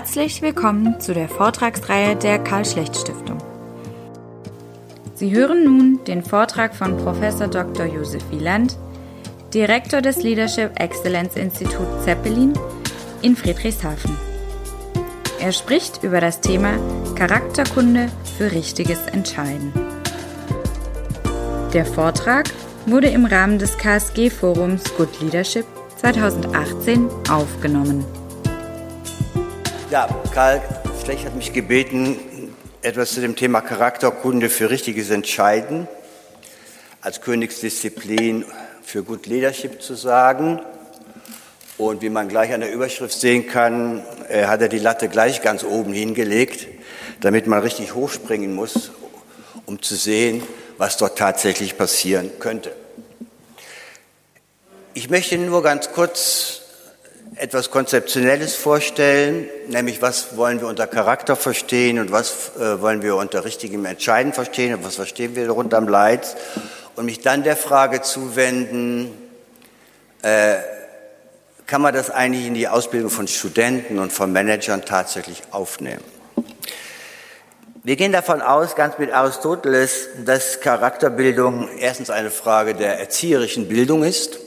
Herzlich willkommen zu der Vortragsreihe der Karl-Schlecht-Stiftung. Sie hören nun den Vortrag von Prof. Dr. Josef Wieland, Direktor des Leadership Excellence Institut Zeppelin in Friedrichshafen. Er spricht über das Thema Charakterkunde für richtiges Entscheiden. Der Vortrag wurde im Rahmen des KSG-Forums Good Leadership 2018 aufgenommen. Ja, Karl Schlecht hat mich gebeten, etwas zu dem Thema Charakterkunde für richtiges Entscheiden als Königsdisziplin für Good Leadership zu sagen. Und wie man gleich an der Überschrift sehen kann, hat er die Latte gleich ganz oben hingelegt, damit man richtig hochspringen muss, um zu sehen, was dort tatsächlich passieren könnte. Ich möchte nur ganz kurz etwas Konzeptionelles vorstellen, nämlich was wollen wir unter Charakter verstehen und was äh, wollen wir unter richtigem Entscheiden verstehen und was verstehen wir darunter am Leid und mich dann der Frage zuwenden, äh, kann man das eigentlich in die Ausbildung von Studenten und von Managern tatsächlich aufnehmen? Wir gehen davon aus, ganz mit Aristoteles, dass Charakterbildung erstens eine Frage der erzieherischen Bildung ist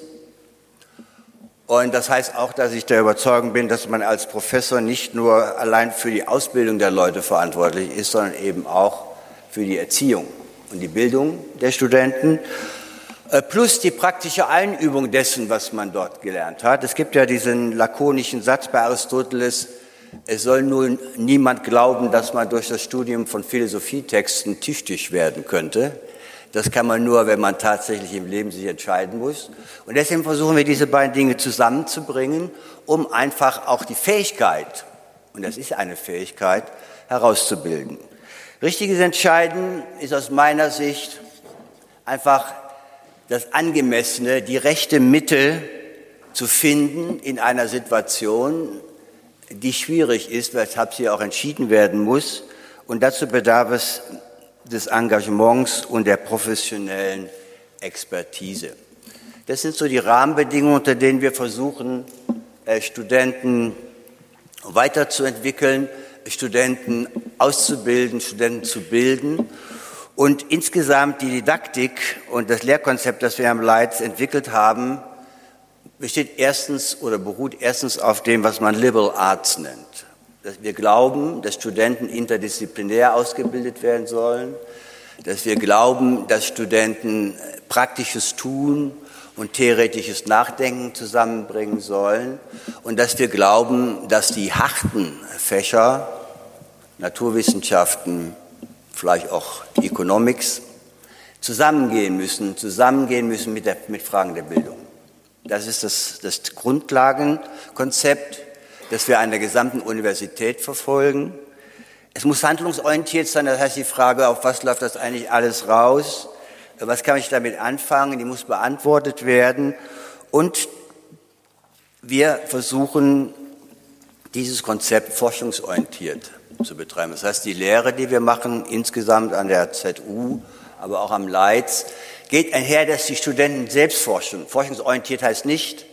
und das heißt auch, dass ich der Überzeugung bin, dass man als Professor nicht nur allein für die Ausbildung der Leute verantwortlich ist, sondern eben auch für die Erziehung und die Bildung der Studenten, äh, plus die praktische Einübung dessen, was man dort gelernt hat. Es gibt ja diesen lakonischen Satz bei Aristoteles, es soll nun niemand glauben, dass man durch das Studium von Philosophietexten tüchtig werden könnte. Das kann man nur, wenn man tatsächlich im Leben sich entscheiden muss. Und deswegen versuchen wir diese beiden Dinge zusammenzubringen, um einfach auch die Fähigkeit, und das ist eine Fähigkeit, herauszubilden. Richtiges Entscheiden ist aus meiner Sicht einfach das angemessene, die rechte Mitte zu finden in einer Situation, die schwierig ist, weshalb sie auch entschieden werden muss. Und dazu bedarf es des Engagements und der professionellen Expertise. Das sind so die Rahmenbedingungen, unter denen wir versuchen, äh, Studenten weiterzuentwickeln, Studenten auszubilden, Studenten zu bilden. Und insgesamt die Didaktik und das Lehrkonzept, das wir am Leitz entwickelt haben, besteht erstens oder beruht erstens auf dem, was man Liberal Arts nennt dass wir glauben, dass Studenten interdisziplinär ausgebildet werden sollen, dass wir glauben, dass Studenten praktisches Tun und theoretisches Nachdenken zusammenbringen sollen und dass wir glauben, dass die harten Fächer, Naturwissenschaften, vielleicht auch Economics, zusammengehen müssen, zusammengehen müssen mit, der, mit Fragen der Bildung. Das ist das, das Grundlagenkonzept das wir an der gesamten Universität verfolgen. Es muss handlungsorientiert sein, das heißt die Frage, auf was läuft das eigentlich alles raus? Was kann ich damit anfangen? Die muss beantwortet werden. Und wir versuchen, dieses Konzept forschungsorientiert zu betreiben. Das heißt, die Lehre, die wir machen, insgesamt an der ZU, aber auch am Leitz, geht einher, dass die Studenten selbst forschen. Forschungsorientiert heißt nicht,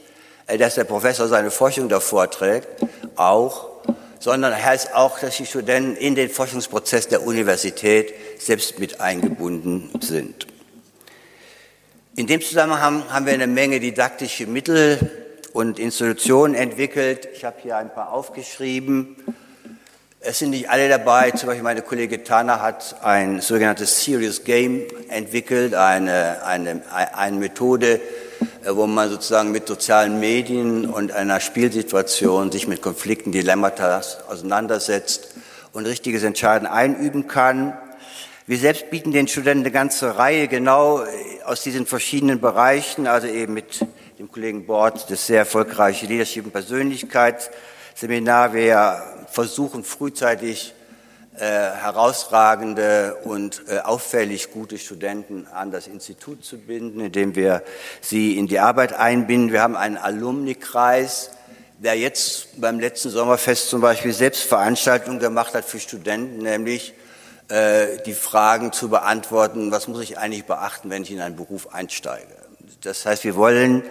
dass der Professor seine Forschung da vorträgt, auch, sondern heißt auch, dass die Studenten in den Forschungsprozess der Universität selbst mit eingebunden sind. In dem Zusammenhang haben wir eine Menge didaktische Mittel und Institutionen entwickelt. Ich habe hier ein paar aufgeschrieben. Es sind nicht alle dabei. Zum Beispiel meine Kollegin Tana hat ein sogenanntes Serious Game entwickelt, eine, eine, eine Methode, wo man sozusagen mit sozialen Medien und einer Spielsituation sich mit Konflikten, Dilemmata auseinandersetzt und richtiges Entscheiden einüben kann. Wir selbst bieten den Studenten eine ganze Reihe genau äh, aus diesen verschiedenen Bereichen, also eben mit dem Kollegen Bord das sehr erfolgreiche Leadership und Persönlichkeitsseminar. Wir versuchen frühzeitig äh, herausragende und äh, auffällig gute Studenten an das Institut zu binden, indem wir sie in die Arbeit einbinden. Wir haben einen Alumni-Kreis, der jetzt beim letzten Sommerfest zum Beispiel selbst Veranstaltungen gemacht hat für Studenten, nämlich äh, die Fragen zu beantworten, was muss ich eigentlich beachten, wenn ich in einen Beruf einsteige. Das heißt, wir wollen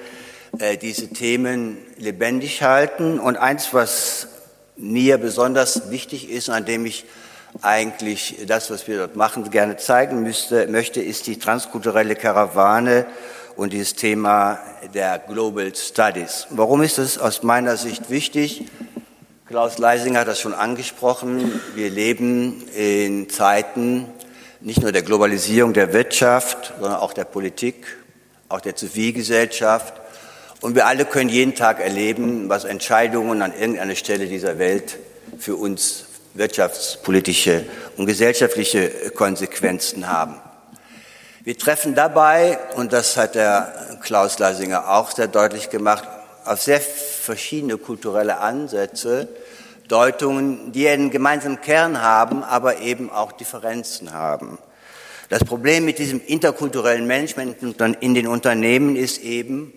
diese Themen lebendig halten und eins, was mir besonders wichtig ist an dem ich eigentlich das, was wir dort machen, gerne zeigen müsste, möchte, ist die transkulturelle Karawane und dieses Thema der Global Studies. Warum ist es aus meiner Sicht wichtig? Klaus Leising hat das schon angesprochen. Wir leben in Zeiten nicht nur der Globalisierung der Wirtschaft, sondern auch der Politik, auch der Zivilgesellschaft. Und wir alle können jeden Tag erleben, was Entscheidungen an irgendeiner Stelle dieser Welt für uns wirtschaftspolitische und gesellschaftliche Konsequenzen haben. Wir treffen dabei, und das hat der Klaus Leisinger auch sehr deutlich gemacht, auf sehr verschiedene kulturelle Ansätze, Deutungen, die einen gemeinsamen Kern haben, aber eben auch Differenzen haben. Das Problem mit diesem interkulturellen Management in den Unternehmen ist eben,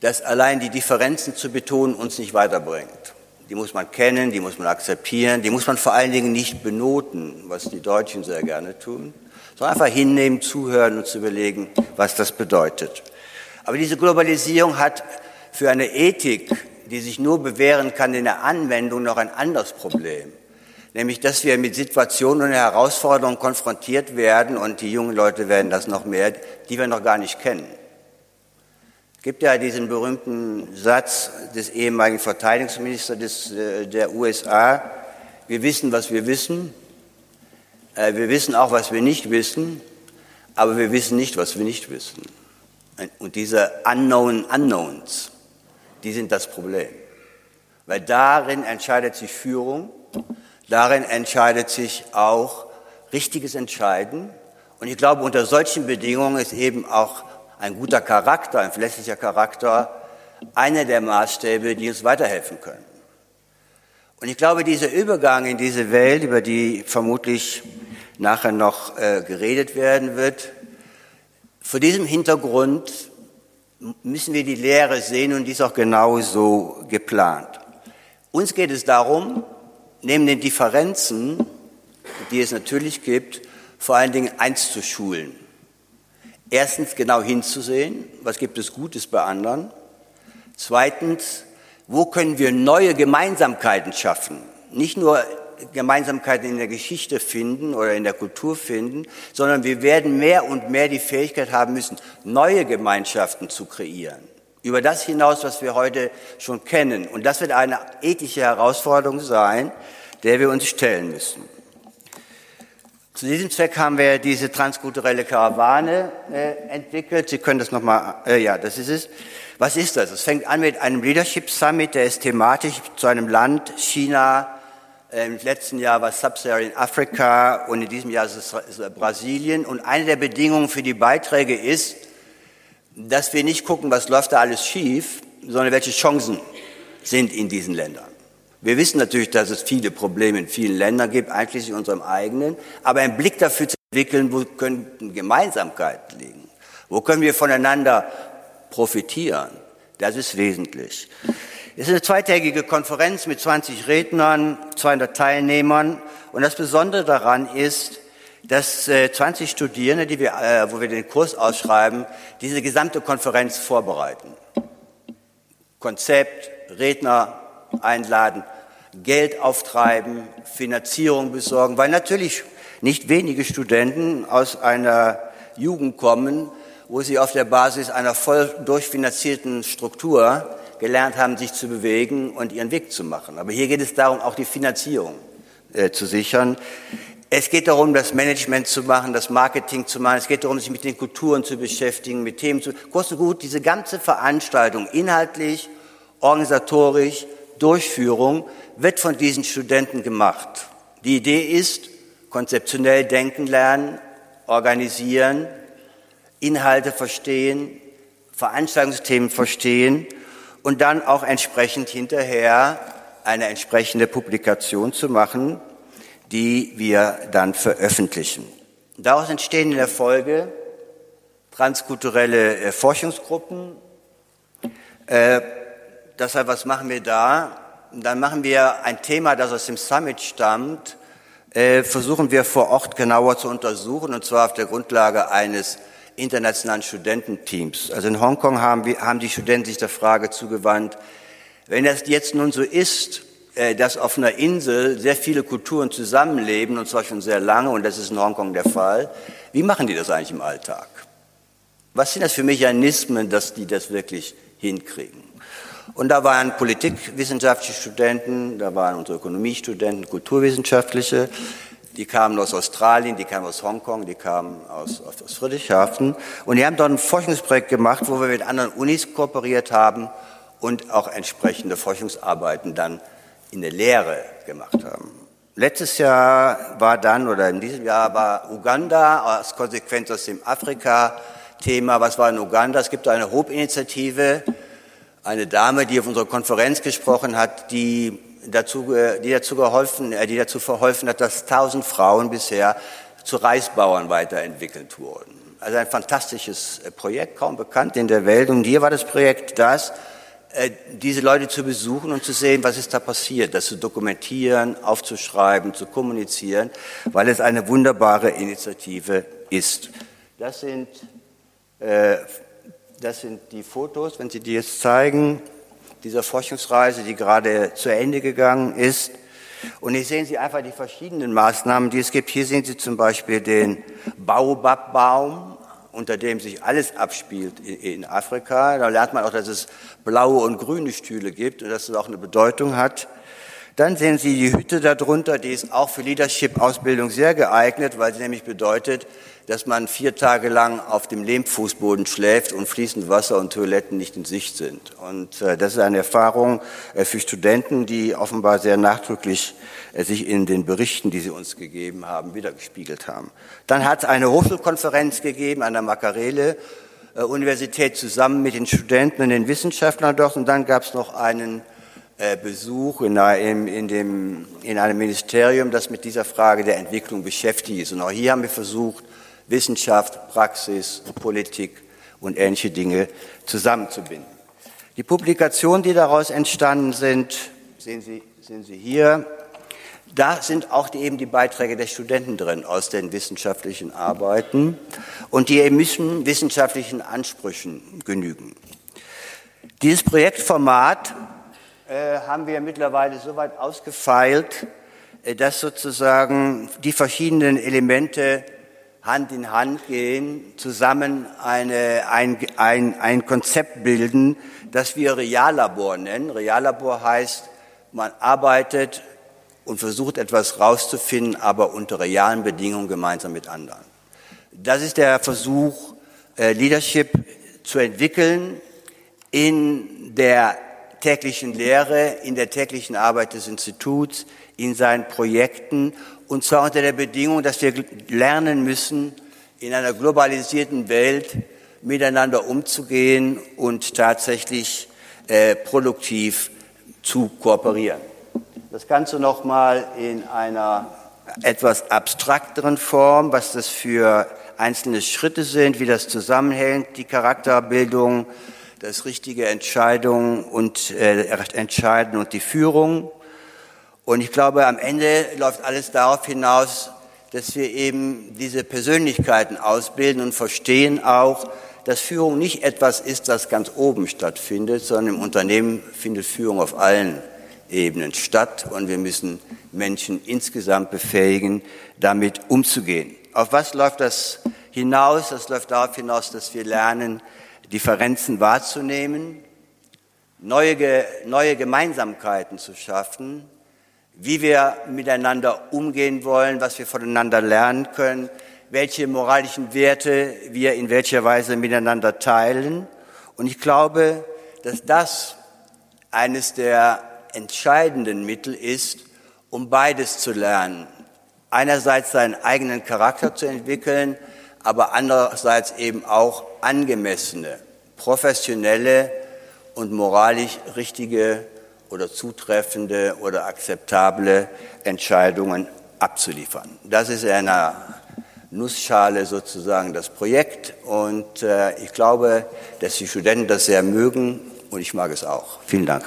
dass allein die Differenzen zu betonen uns nicht weiterbringt. Die muss man kennen, die muss man akzeptieren, die muss man vor allen Dingen nicht benoten, was die Deutschen sehr gerne tun, sondern einfach hinnehmen, zuhören und zu überlegen, was das bedeutet. Aber diese Globalisierung hat für eine Ethik, die sich nur bewähren kann in der Anwendung, noch ein anderes Problem. Nämlich, dass wir mit Situationen und Herausforderungen konfrontiert werden und die jungen Leute werden das noch mehr, die wir noch gar nicht kennen. Es gibt ja diesen berühmten Satz des ehemaligen Verteidigungsministers des, äh, der USA, wir wissen, was wir wissen, äh, wir wissen auch, was wir nicht wissen, aber wir wissen nicht, was wir nicht wissen. Und diese unknown unknowns, die sind das Problem. Weil darin entscheidet sich Führung, darin entscheidet sich auch richtiges Entscheiden. Und ich glaube, unter solchen Bedingungen ist eben auch ein guter Charakter, ein verlässlicher Charakter einer der Maßstäbe, die uns weiterhelfen können. Und ich glaube, dieser Übergang in diese Welt, über die vermutlich nachher noch äh, geredet werden wird, vor diesem Hintergrund müssen wir die Lehre sehen und dies auch genau so geplant. Uns geht es darum, neben den Differenzen, die es natürlich gibt, vor allen Dingen eins zu schulen. Erstens genau hinzusehen, was gibt es Gutes bei anderen. Zweitens, wo können wir neue Gemeinsamkeiten schaffen? Nicht nur Gemeinsamkeiten in der Geschichte finden oder in der Kultur finden, sondern wir werden mehr und mehr die Fähigkeit haben müssen, neue Gemeinschaften zu kreieren. Über das hinaus, was wir heute schon kennen. Und das wird eine ethische Herausforderung sein, der wir uns stellen müssen. Zu diesem Zweck haben wir diese transkulturelle Karawane äh, entwickelt. Sie können das nochmal, äh, ja, das ist es. Was ist das? Es fängt an mit einem Leadership Summit, der ist thematisch zu einem Land, China, im letzten Jahr war Sub-Saharan Afrika und in diesem Jahr ist es Brasilien. Und eine der Bedingungen für die Beiträge ist, dass wir nicht gucken, was läuft da alles schief, sondern welche Chancen sind in diesen Ländern. Wir wissen natürlich, dass es viele Probleme in vielen Ländern gibt, einschließlich unserem eigenen, aber einen Blick dafür zu entwickeln, wo könnten Gemeinsamkeiten liegen, wo können wir voneinander profitieren, das ist wesentlich. Es ist eine zweitägige Konferenz mit 20 Rednern, 200 Teilnehmern. Und das Besondere daran ist, dass 20 äh, Studierende, die wir, äh, wo wir den Kurs ausschreiben, diese gesamte Konferenz vorbereiten. Konzept, Redner einladen, Geld auftreiben, Finanzierung besorgen, weil natürlich nicht wenige Studenten aus einer Jugend kommen, wo sie auf der Basis einer voll durchfinanzierten Struktur gelernt haben, sich zu bewegen und ihren Weg zu machen. Aber hier geht es darum, auch die Finanzierung äh, zu sichern. Es geht darum, das Management zu machen, das Marketing zu machen. Es geht darum, sich mit den Kulturen zu beschäftigen, mit Themen zu. Kurz und gut, diese ganze Veranstaltung, inhaltlich, organisatorisch, Durchführung, wird von diesen Studenten gemacht. Die Idee ist, konzeptionell denken lernen, organisieren, Inhalte verstehen, Veranstaltungsthemen verstehen und dann auch entsprechend hinterher eine entsprechende Publikation zu machen, die wir dann veröffentlichen. Daraus entstehen in der Folge transkulturelle äh, Forschungsgruppen. Äh, deshalb, was machen wir da? Dann machen wir ein Thema, das aus dem Summit stammt, äh, versuchen wir vor Ort genauer zu untersuchen, und zwar auf der Grundlage eines internationalen Studententeams. Also in Hongkong haben, wir, haben die Studenten sich der Frage zugewandt, wenn das jetzt nun so ist, äh, dass auf einer Insel sehr viele Kulturen zusammenleben, und zwar schon sehr lange, und das ist in Hongkong der Fall. Wie machen die das eigentlich im Alltag? Was sind das für Mechanismen, dass die das wirklich hinkriegen? Und da waren politikwissenschaftliche Studenten, da waren unsere Ökonomiestudenten, Kulturwissenschaftliche, die kamen aus Australien, die kamen aus Hongkong, die kamen aus, aus Friedrichshafen. Und die haben dort ein Forschungsprojekt gemacht, wo wir mit anderen Unis kooperiert haben und auch entsprechende Forschungsarbeiten dann in der Lehre gemacht haben. Letztes Jahr war dann, oder in diesem Jahr war Uganda als Konsequenz aus dem Afrika-Thema. Was war in Uganda? Es gibt eine Hope-Initiative, eine Dame, die auf unserer Konferenz gesprochen hat, die dazu, die dazu geholfen, äh, die dazu verholfen hat, dass tausend Frauen bisher zu Reisbauern weiterentwickelt wurden. Also ein fantastisches äh, Projekt, kaum bekannt in der Welt. Und hier war das Projekt das, äh, diese Leute zu besuchen und zu sehen, was ist da passiert, das zu dokumentieren, aufzuschreiben, zu kommunizieren, weil es eine wunderbare Initiative ist. Das sind, äh, das sind die Fotos, wenn Sie die jetzt zeigen dieser Forschungsreise, die gerade zu Ende gegangen ist. Und hier sehen Sie einfach die verschiedenen Maßnahmen, die es gibt. Hier sehen Sie zum Beispiel den Baobab-Baum, unter dem sich alles abspielt in Afrika. Da lernt man auch, dass es blaue und grüne Stühle gibt und dass es auch eine Bedeutung hat. Dann sehen Sie die Hütte darunter, die ist auch für Leadership-Ausbildung sehr geeignet, weil sie nämlich bedeutet, dass man vier Tage lang auf dem Lehmfußboden schläft und fließend Wasser und Toiletten nicht in Sicht sind. Und äh, das ist eine Erfahrung äh, für Studenten, die offenbar sehr nachdrücklich äh, sich in den Berichten, die sie uns gegeben haben, wiedergespiegelt haben. Dann hat es eine Hochschulkonferenz gegeben an der Makarele Universität zusammen mit den Studenten und den Wissenschaftlern dort. Und dann gab es noch einen Besuch in, in, in, dem, in einem Ministerium, das mit dieser Frage der Entwicklung beschäftigt ist. Und auch hier haben wir versucht, Wissenschaft, Praxis, Politik und ähnliche Dinge zusammenzubinden. Die Publikationen, die daraus entstanden sind, sehen Sie, sehen Sie hier. Da sind auch die, eben die Beiträge der Studenten drin aus den wissenschaftlichen Arbeiten und die müssen wissenschaftlichen Ansprüchen genügen. Dieses Projektformat äh, haben wir mittlerweile so weit ausgefeilt, äh, dass sozusagen die verschiedenen Elemente Hand in Hand gehen, zusammen eine, ein, ein, ein Konzept bilden, das wir Reallabor nennen. Reallabor heißt, man arbeitet und versucht etwas rauszufinden, aber unter realen Bedingungen gemeinsam mit anderen. Das ist der Versuch, äh, Leadership zu entwickeln in der täglichen Lehre, in der täglichen Arbeit des Instituts, in seinen Projekten und zwar unter der Bedingung, dass wir lernen müssen, in einer globalisierten Welt miteinander umzugehen und tatsächlich äh, produktiv zu kooperieren. Das Ganze nochmal in einer etwas abstrakteren Form, was das für einzelne Schritte sind, wie das zusammenhängt, die Charakterbildung, das richtige Entscheidung und äh, Entscheiden und die Führung. Und ich glaube, am Ende läuft alles darauf hinaus, dass wir eben diese Persönlichkeiten ausbilden und verstehen auch, dass Führung nicht etwas ist, das ganz oben stattfindet, sondern im Unternehmen findet Führung auf allen Ebenen statt und wir müssen Menschen insgesamt befähigen, damit umzugehen. Auf was läuft das hinaus? Das läuft darauf hinaus, dass wir lernen, Differenzen wahrzunehmen, neue, neue Gemeinsamkeiten zu schaffen, wie wir miteinander umgehen wollen, was wir voneinander lernen können, welche moralischen Werte wir in welcher Weise miteinander teilen. Und ich glaube, dass das eines der entscheidenden Mittel ist, um beides zu lernen. Einerseits seinen eigenen Charakter zu entwickeln, aber andererseits eben auch angemessene, professionelle und moralisch richtige oder zutreffende oder akzeptable Entscheidungen abzuliefern. Das ist in einer Nussschale sozusagen das Projekt und äh, ich glaube, dass die Studenten das sehr mögen und ich mag es auch. Vielen Dank.